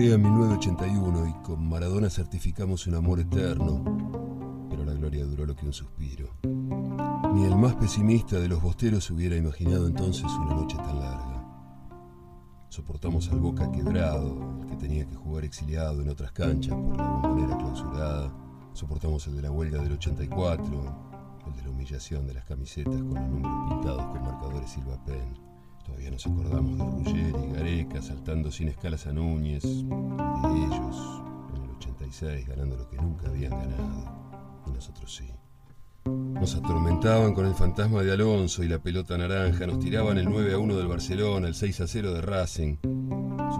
En 1981 y con Maradona certificamos un amor eterno, pero la gloria duró lo que un suspiro. Ni el más pesimista de los bosteros hubiera imaginado entonces una noche tan larga. Soportamos al Boca quebrado, el que tenía que jugar exiliado en otras canchas por la bombonera clausurada. Soportamos el de la huelga del 84, el de la humillación de las camisetas con los números pintados con marcadores Silva Pen. Todavía nos acordamos de Ruggeri y Gareca saltando sin escalas a Núñez, de ellos en el 86 ganando lo que nunca habían ganado, y nosotros sí. Nos atormentaban con el fantasma de Alonso y la pelota naranja, nos tiraban el 9 a 1 del Barcelona, el 6 a 0 de Racing.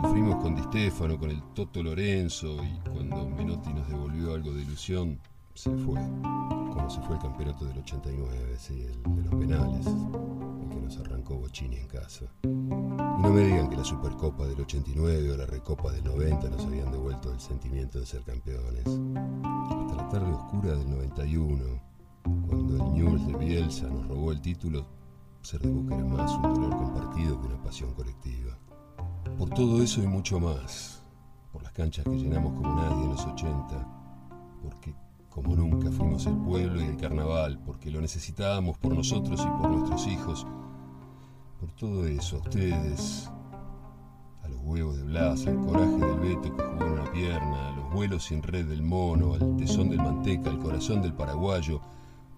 Sufrimos con Di Stefano, con el Toto Lorenzo y cuando Menotti nos devolvió algo de ilusión, se fue. Como se fue el campeonato del 89, sí, el de los penales nos arrancó Bochini en casa. Y no me digan que la Supercopa del 89 o la Recopa del 90 nos habían devuelto el sentimiento de ser campeones. Hasta la tarde oscura del 91, cuando el News de Bielsa nos robó el título, ser de era más un dolor compartido que una pasión colectiva. Por todo eso y mucho más, por las canchas que llenamos como nadie en los 80, porque como nunca fuimos el pueblo y el carnaval, porque lo necesitábamos por nosotros y por nuestros hijos, por todo eso, a ustedes, a los huevos de Blas, al coraje del Beto que jugó en una pierna, a los vuelos sin red del mono, al tesón del manteca, al corazón del paraguayo,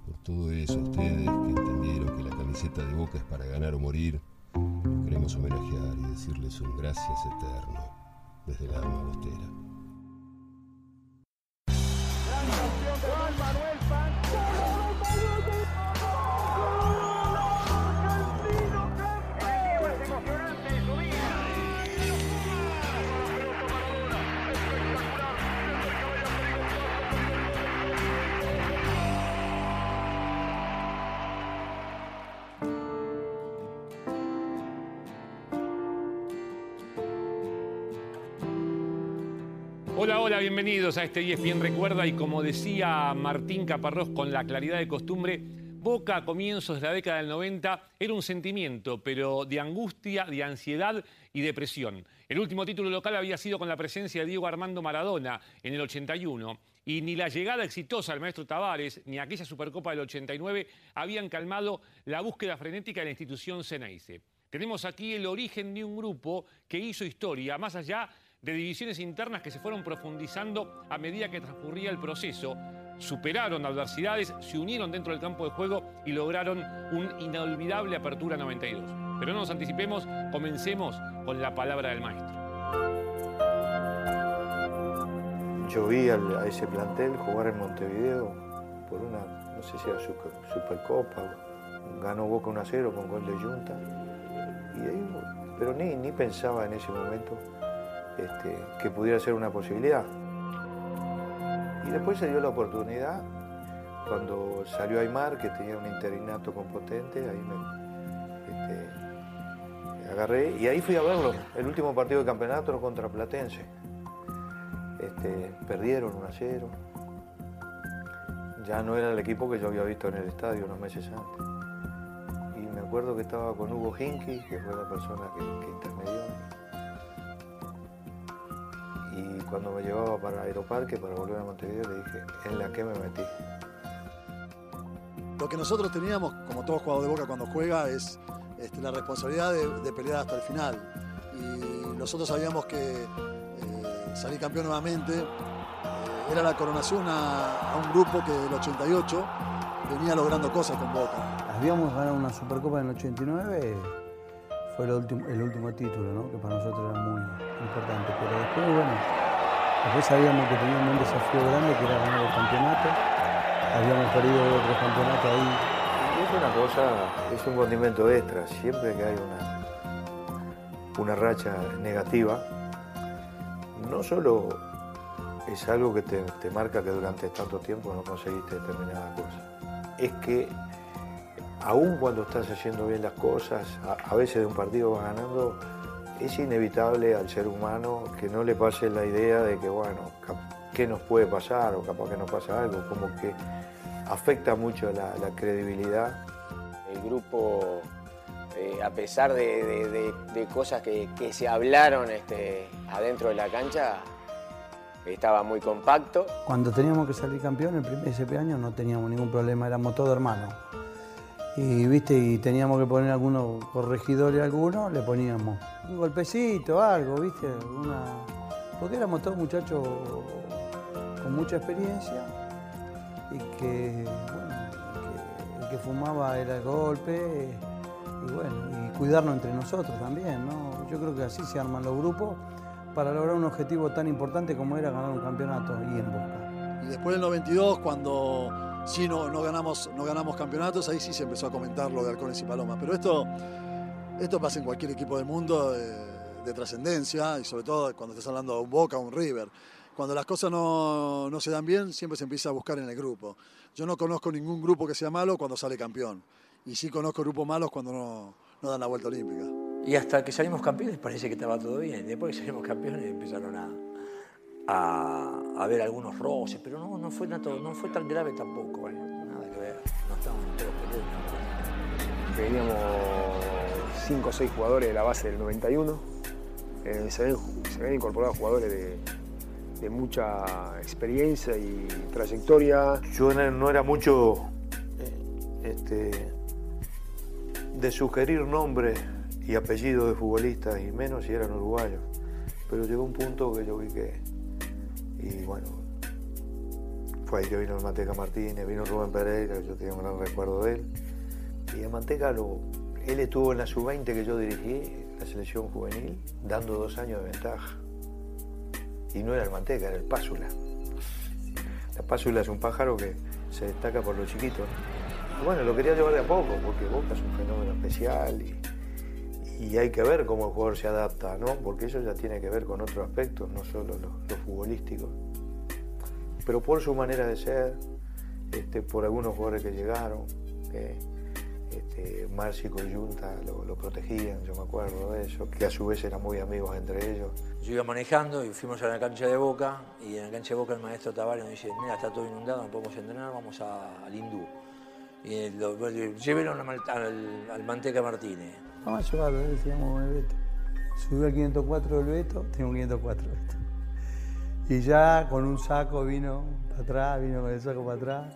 por todo eso, a ustedes que entendieron que la camiseta de boca es para ganar o morir, los queremos homenajear y decirles un gracias eterno desde el alma bostera. Juan Manuel. Hola, hola, bienvenidos a este ESPN Recuerda y como decía Martín Caparrós con la claridad de costumbre, Boca a comienzos de la década del 90 era un sentimiento, pero de angustia, de ansiedad y depresión. El último título local había sido con la presencia de Diego Armando Maradona en el 81 y ni la llegada exitosa del maestro Tavares ni aquella Supercopa del 89 habían calmado la búsqueda frenética de la institución Ceneice. Tenemos aquí el origen de un grupo que hizo historia, más allá de divisiones internas que se fueron profundizando a medida que transcurría el proceso, superaron adversidades, se unieron dentro del campo de juego y lograron un inolvidable Apertura 92. Pero no nos anticipemos, comencemos con la palabra del maestro. Yo vi a ese plantel jugar en Montevideo por una, no sé si era Supercopa, ganó Boca 1 a 0 con gol de Junta, y pero ni, ni pensaba en ese momento este, que pudiera ser una posibilidad. Y después se dio la oportunidad, cuando salió Aymar, que tenía un interinato competente, ahí me, este, agarré y ahí fui a verlo, el último partido de campeonato contra Platense. Este, perdieron 1 a 0. Ya no era el equipo que yo había visto en el estadio unos meses antes. Y me acuerdo que estaba con Hugo Hinky, que fue la persona que, que cuando me llevaba para Aeroparque, para volver a Montevideo, le dije, ¿en la que me metí? Lo que nosotros teníamos, como todo jugador de Boca cuando juega, es este, la responsabilidad de, pelear hasta el final. Y nosotros sabíamos que eh, salir campeón nuevamente eh, era la coronación a, un grupo que del 88 venía logrando cosas con Boca. Habíamos ganado una Supercopa en el 89 fue el último, el último título, ¿no? que para nosotros era muy importante. Pero después, bueno, después sabíamos que teníamos un desafío grande que era ganar el campeonato. Habíamos perdido otro campeonato ahí. Es una cosa, es un condimento extra. Siempre que hay una, una racha negativa, no solo es algo que te, te marca que durante tanto tiempo no conseguiste determinada cosa, es que aún cuando estás haciendo bien las cosas, a, veces de un partido vas ganando, es inevitable al ser humano que no le pase la idea de que, bueno, ¿qué nos puede pasar? O capaz que nos pasa algo, como que afecta mucho la, credibilidad. El grupo eh, a pesar de, cosas que, se hablaron este, adentro de la cancha, estaba muy compacto. Cuando teníamos que salir campeón, el primer, ese año no teníamos ningún problema, éramos todos hermanos. Y viste, y teníamos que poner algunos corregidores, algunos, le poníamos un golpecito, algo, viste, porque éramos todos muchachos con mucha experiencia y que, bueno, el que fumaba era el golpe y bueno, y cuidarnos entre nosotros también, ¿no? Yo creo que así se arman los grupos para lograr un objetivo tan importante como era ganar un campeonato y en Boca. Y después del 92, cuando sí no, no, ganamos, no ganamos campeonatos, ahí sí se empezó a comentar lo de Halcones y Palomas. Pero esto, esto pasa en cualquier equipo del mundo de, de trascendencia y sobre todo cuando estás hablando de un Boca un River. Cuando las cosas no, no se dan bien, siempre se empieza a buscar en el grupo. Yo no conozco ningún grupo que sea malo cuando sale campeón y sí conozco grupos malos cuando no, no, dan la vuelta olímpica. Y hasta que salimos campeones parece que estaba todo bien. Después que salimos campeones empezaron a, a, a ver algunos roces, pero no, no, fue tanto, no fue tan grave tampoco, ¿eh? nada que ver. No estábamos todos peleando. Teníamos 5 o 6 jugadores de la base del 91. Eh, se, ven, se ven incorporados jugadores de, de mucha experiencia y trayectoria. Yo no era mucho este, de sugerir nombres y apellidos de futbolistas y menos si eran uruguayos. Pero llegó un punto que yo vi que, y bueno, fue ahí que vino el Manteca Martínez, vino Rubén Pereira, yo tenía un gran recuerdo de él. Y el Manteca, lo, él estuvo en la sub-20 que yo dirigí, la selección juvenil, dando dos años de ventaja. Y no era el Manteca, era el Pásula. La Pásula es un pájaro que se destaca por lo chiquito. Bueno, lo quería llevar de a poco, porque Boca es un fenómeno especial y, hay que ver cómo el jugador se adapta, ¿no? Porque eso ya tiene que ver con otros aspectos, no solo los, futbolísticos. Pero por su manera de ser, este, por algunos jugadores que llegaron, que este, y Junta lo, protegían, yo me acuerdo de eso, que a su vez eran muy amigos entre ellos. Yo iba manejando y fuimos a la cancha de Boca y en la cancha de Boca el maestro Tavares nos dice, mira, está todo inundado, no podemos entrenar, vamos al Hindú. Y lo, llévenlo al, al, Manteca Martínez. Vamos a llevarlo, decíamos el Beto. Subió al 504 del Beto, tengo un 504 Beto. Y ya con un saco vino para atrás, vino con el saco para atrás.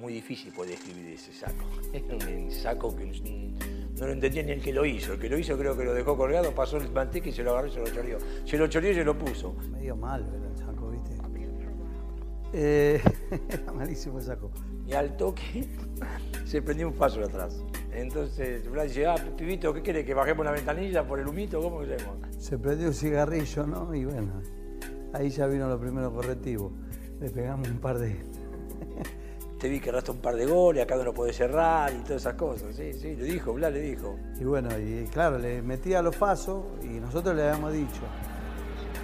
Muy difícil poder escribir ese saco. Era un saco que no lo entendía ni el que lo hizo. El que lo hizo creo que lo dejó colgado, pasó el manteca y se lo agarró y se lo choreó. Se lo choreó y se lo puso. Medio mal el saco, ¿viste? Eh, era malísimo el saco. Y al toque se prendió un paso atrás. Entonces Blas dice, ah, pibito, ¿qué quiere? ¿Que bajemos la ventanilla por el humito? ¿Cómo que hacemos? Se prendió un cigarrillo, ¿no? Y bueno, ahí ya vino los primeros correctivos. Le pegamos un par de... Te vi que arrastra un par de goles, acá no lo puede cerrar y todas esas cosas. Sí, sí, le dijo, Blas le dijo. Y bueno, y claro, le metía los pasos y nosotros le habíamos dicho,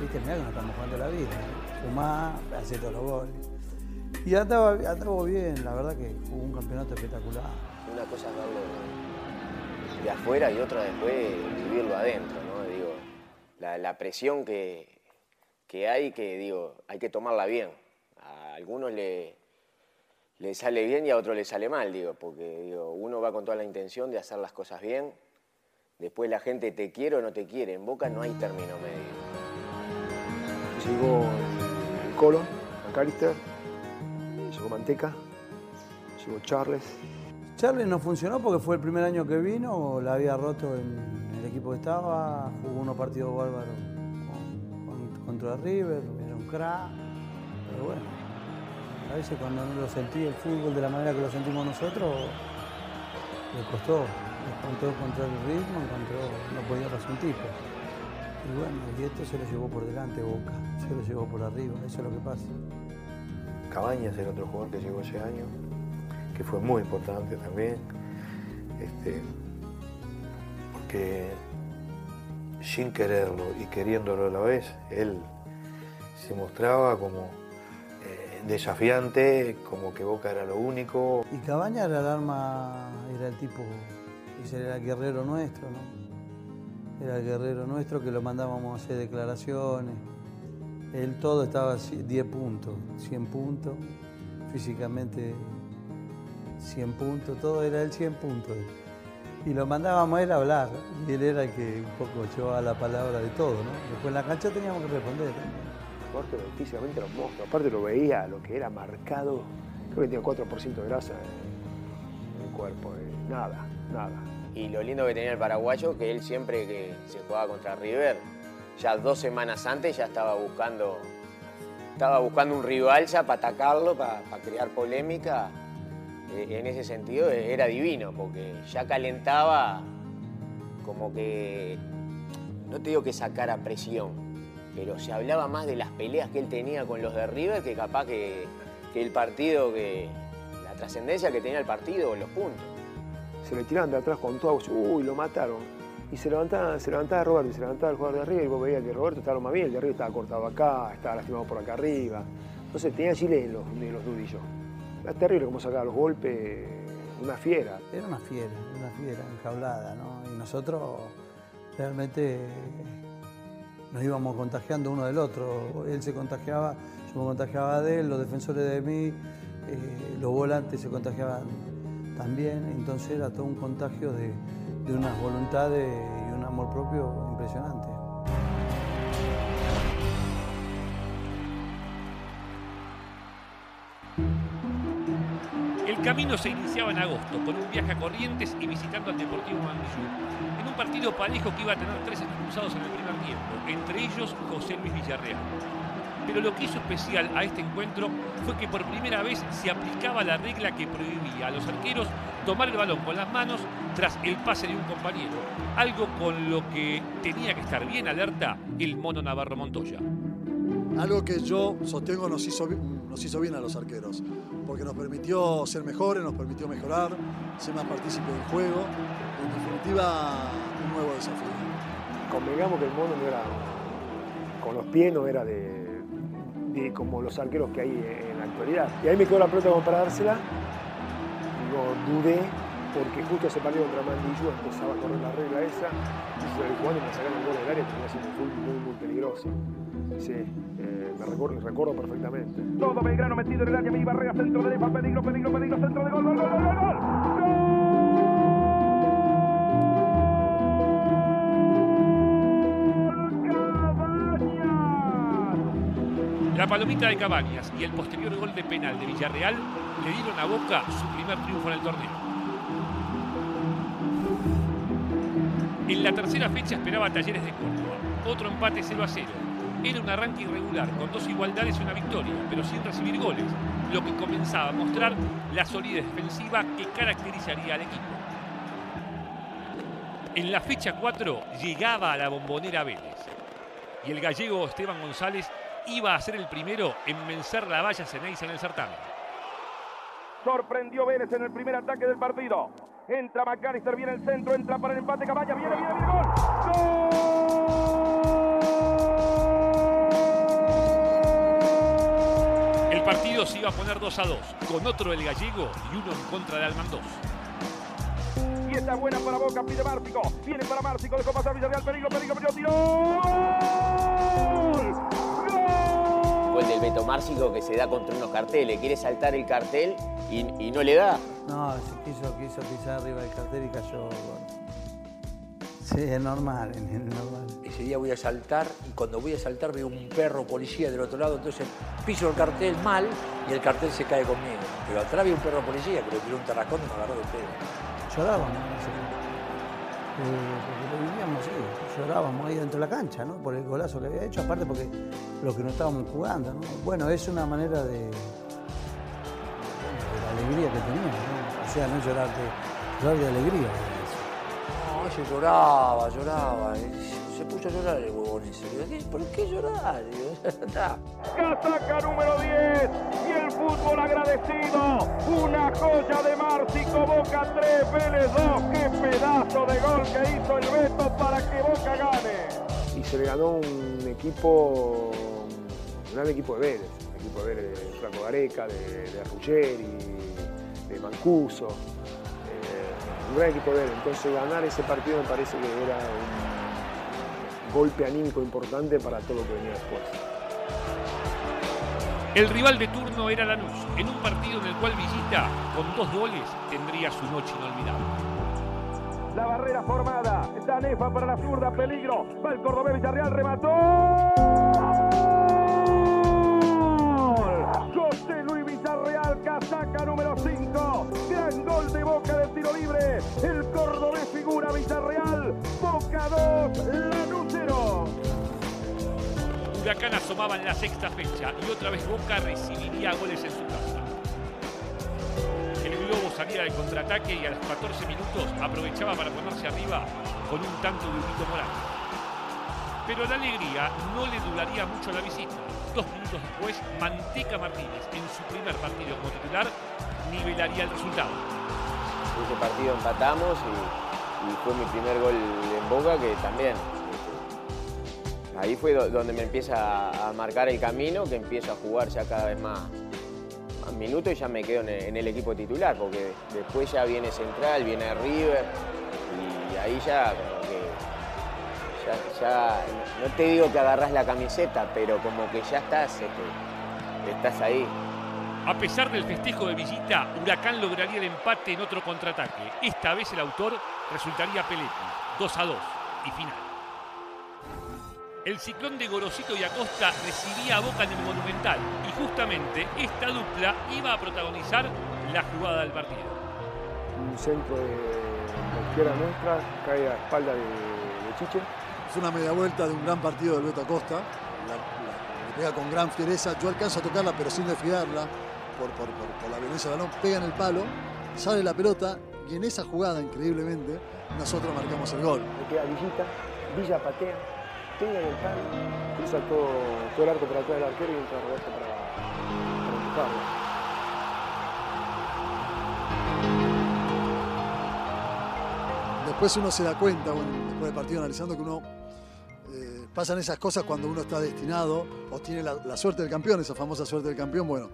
viste, mira que no estamos jugando la vida, ¿eh? fumá, hace todos los goles. Y andaba, andaba bien, la verdad que hubo un campeonato espectacular. Una cosa es verlo de afuera y otra después vivirlo adentro, ¿no? Digo, la, presión que, hay, que digo, hay que tomarla bien. A algunos le, le sale bien y a otros le sale mal, digo, porque digo, uno va con toda la intención de hacer las cosas bien. Después la gente te quiere o no te quiere. En Boca no hay término medio. Llegó el Colo, Carister llegó Manteca, llegó Charles. Charles no funcionó porque fue el primer año que vino, la había roto en el equipo que estaba, jugó unos partidos bárbaros contra River, era un crack, pero bueno, a veces cuando no lo sentí el fútbol de la manera que lo sentimos nosotros, le costó, encontró encontrar el ritmo, encontró, no podía pasar un tipo. Y bueno, y esto se lo llevó por delante Boca, se lo llevó por arriba, eso es lo que pasa. Cabañas era otro jugador que llegó ese año, que fue muy importante también, este, porque sin quererlo y queriéndolo a la vez, él se mostraba como eh, desafiante, como que Boca era lo único. Y Cabañas era el arma, era el tipo, era el guerrero nuestro, ¿no? Era el guerrero nuestro que lo mandábamos a hacer declaraciones él todo estaba 10 puntos, 100 puntos, físicamente 100 puntos, todo era el 100 puntos. y lo mandábamos a él a hablar. Y él era el que un poco llevaba la palabra de todo, ¿no? Después en la cancha teníamos que responder. Aparte, físicamente era un monstruo. Aparte lo veía, lo que era marcado. Creo que tenía 4% de grasa en el cuerpo. eh, Nada, nada. Y lo lindo que tenía el paraguayo, que él siempre que se jugaba contra River, ya dos semanas antes ya estaba buscando, estaba buscando un rival ya para atacarlo, para, crear polémica. Eh, En ese sentido eh, era divino, porque ya calentaba como que, no te digo que sacara presión, pero se hablaba más de las peleas que él tenía con los de River que capaz que, el partido, que la trascendencia que tenía el partido los puntos. Se le tiraban de atrás con todo, uy, lo mataron. Y se levantaba, se levantaba Roberto y se levantaba el jugador de arriba y vos veías que Roberto estaba más bien, el de arriba estaba cortado acá, estaba lastimado por acá arriba. Entonces tenía Chile los, en los nudillos. Era terrible cómo sacaba los golpes, una fiera. Era una fiera, una fiera enjaulada, ¿no? Y nosotros realmente nos íbamos contagiando uno del otro. Él se contagiaba, yo me contagiaba de él, los defensores de mí, eh, los volantes se contagiaban también. Entonces era todo un contagio de, de unas voluntades y un amor propio impresionante. El camino se iniciaba en agosto, con un viaje a Corrientes y visitando al Deportivo Mandillú, en un partido parejo que iba a tener tres expulsados en el primer tiempo, entre ellos José Luis Villarreal. Pero lo que hizo especial a este encuentro fue que por primera vez se aplicaba la regla que prohibía a los arqueros tomar el balón con las manos tras el pase de un compañero, algo con lo que tenía que estar bien alerta el mono Navarro Montoya. Algo que yo sostengo nos hizo, nos hizo bien a los arqueros, porque nos permitió ser mejores, nos permitió mejorar, ser más partícipes del juego. En definitiva, un nuevo desafío. Convengamos que el mono no era, con los pies no era de, de como los arqueros que hay en la actualidad. Y ahí me quedó la pelota como para dársela, no dudé, porque justo ese partido contra Mandillú empezaba a correr la regla esa, y se y me sacaron el gol del área, terminó siendo muy, muy, muy peligroso. Sí, eh, me recuerdo, recuerdo perfectamente. Todo Belgrano metido en el área, mi barrera, centro derecha, peligro, peligro, peligro, centro de gol, gol, gol, gol, gol, gol. La palomita de Cabañas y el posterior gol de penal de Villarreal le dieron a Boca su primer triunfo en el torneo. En la tercera fecha esperaba Talleres de Córdoba. Otro empate 0 a 0. Era un arranque irregular, con dos igualdades y una victoria, pero sin recibir goles, lo que comenzaba a mostrar la solidez defensiva que caracterizaría al equipo. En la fecha 4 llegaba a la bombonera Vélez y el gallego Esteban González iba a ser el primero en vencer la valla Ceneiza en el certamen. Sorprendió Vélez en el primer ataque del partido. Entra McAllister, viene el centro, entra para el empate Cabaña, viene, viene, viene, gol. El partido se iba a poner 2 a 2, con otro del gallego y uno en contra de Almandós. Y esta buena para Boca, pide Márcico. Viene para Márcico, dejó pasar Villarreal, peligro, peligro, peligro, tiró. ¡Gol! El del Beto Márcico que se da contra unos carteles, quiere saltar el cartel y, y no le da. No, se quiso, quiso pisar arriba del cartel y cayó. bueno. Sí, es normal, es normal. Ese día voy a saltar y cuando voy a saltar veo un perro policía del otro lado, entonces piso el cartel mal y el cartel se cae conmigo. Pero atrás había un perro policía que le tiró un tarracón y me agarró de pedo. Llorábamos, ¿no? Vivíamos así, llorábamos ahí dentro de la cancha, ¿no? Por el golazo que había hecho, aparte porque lo que no estábamos jugando, ¿no? Bueno, es una manera de, de la alegría que teníamos, ¿no? O sea, no llorar de, llorar de alegría. No, ese lloraba, lloraba. y Se puso a llorar el ¿qué? ¿Por qué llorar? Casaca número 10 y el fútbol agradecido. Una joya de Márcico, Boca 3, Vélez 2. Qué pedazo de gol que hizo el Beto para que Boca gane. Y se le ganó un equipo, un gran equipo de Vélez, un equipo de Vélez de Franco Gareca, de, de Ruggeri, de Mancuso, eh, un gran equipo de Vélez. Entonces ganar ese partido me parece que era un golpe anímico importante para todo lo que venía después. El rival de turno era Lanús, en un partido en el cual Villita, con dos goles, tendría su noche inolvidable. La barrera formada. Danefa para la zurda. Peligro. Va el cordobés Villarreal. Remató. Huracán asomaba en la sexta fecha y otra vez Boca recibiría goles en su casa. El Globo salía del contraataque y a los 14 minutos aprovechaba para ponerse arriba con un tanto de Urito Morales. Pero la alegría no le duraría mucho la visita. Dos minutos después, Manteca Martínez, en su primer partido como titular, nivelaría el resultado. Ese partido empatamos y fue mi primer gol en Boca que también. Ahí fue do- donde me empieza a- marcar el camino, que empiezo a jugar ya cada vez más, más minutos y ya me quedo en el, en el equipo titular, porque después ya viene Central, viene River y ahí ya como que ya, ya- no te digo que agarrás la camiseta, pero como que ya estás, este, estás ahí. A pesar del festejo de visita, Huracán lograría el empate en otro contraataque. Esta vez el autor resultaría Peletti, 2 a 2 y final. El ciclón de Gorosito y Acosta recibía a Boca en el Monumental y justamente esta dupla iba a protagonizar la jugada del partido. Un centro de la izquierda nuestra cae a espalda de, de Chiche. Es una media vuelta de un gran partido del Beto Acosta. La, la- le pega con gran fiereza. Yo alcanzo a tocarla, pero sin desfiarla por, por- por- por la violencia del balón. Pega en el palo, sale la pelota y en esa jugada, increíblemente, nosotros marcamos el gol. Le queda Villita, Villa patea, pega en el palo, cruza todo, todo el arco por atrás del arquero y entra Roberto para, para empujarlo. Después uno se da cuenta, después del partido analizando que uno eh, pasan esas cosas cuando uno está destinado o tiene la suerte del campeón, esa famosa suerte del campeón. Bueno,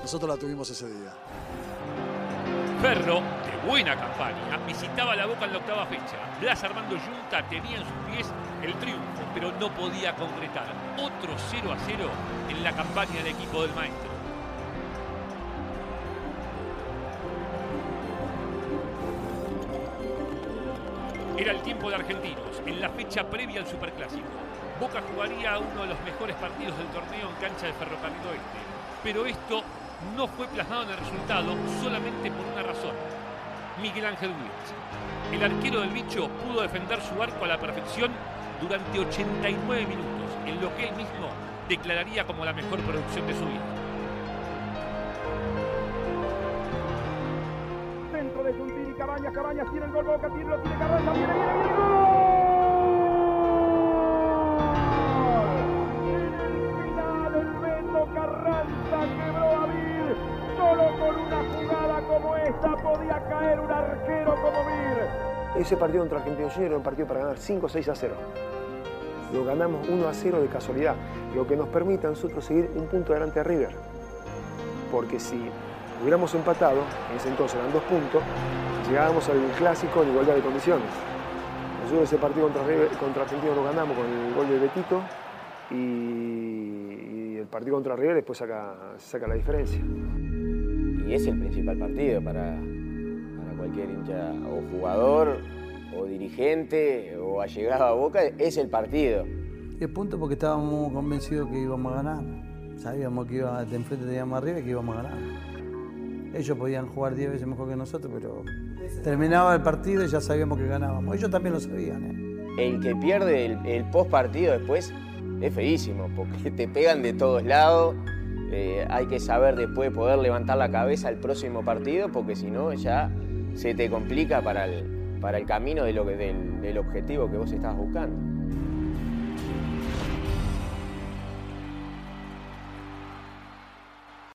nosotros la tuvimos ese día. Ferro, de buena campaña, visitaba la Boca en la octava fecha. Blas Armando Junta tenía en sus pies el triunfo, pero no podía concretar. Otro 0 a 0 en la campaña del equipo del maestro. Era el tiempo de argentinos, en la fecha previa al Superclásico. Boca jugaría uno de los mejores partidos del torneo en cancha de Ferrocarril Oeste. Pero esto no fue plasmado en el resultado solamente por una razón. Miguel Ángel Wills. El arquero del bicho pudo defender su arco a la perfección durante 89 minutos, en lo que él mismo declararía como la mejor producción de su vida. Centro de Juntini, Cabañas, Cabañas tiene el gol, Boca tiene, lo tiene Carranza, viene, viene, viene. Podía caer un arquero como Vir. Ese partido contra Argentinos Juniors era un partido para ganar 5 6 a 0. Lo ganamos 1 a 0 de casualidad, lo que nos permite a nosotros seguir un punto delante de River. Porque si hubiéramos empatado, en ese entonces eran dos puntos, llegábamos al clásico en igualdad de condiciones. Nosotros ese partido contra, River- contra Argentinos lo ganamos con el gol de Betito y, y el partido contra River después saca, saca la diferencia. Y es el principal partido para cualquier hincha o jugador o dirigente o allegado a Boca, es el partido. 10 puntos porque estábamos convencidos que íbamos a ganar. Sabíamos que iba, de enfrente teníamos arriba y que íbamos a ganar. Ellos podían jugar 10 veces mejor que nosotros, pero terminaba el partido y ya sabíamos que ganábamos. Ellos también lo sabían. ¿eh? El que pierde el, el post partido después es feísimo, porque te pegan de todos lados. Eh, hay que saber después poder levantar la cabeza al próximo partido, porque si no ya se te complica para el, para el camino de lo del, del objetivo que vos estás buscando.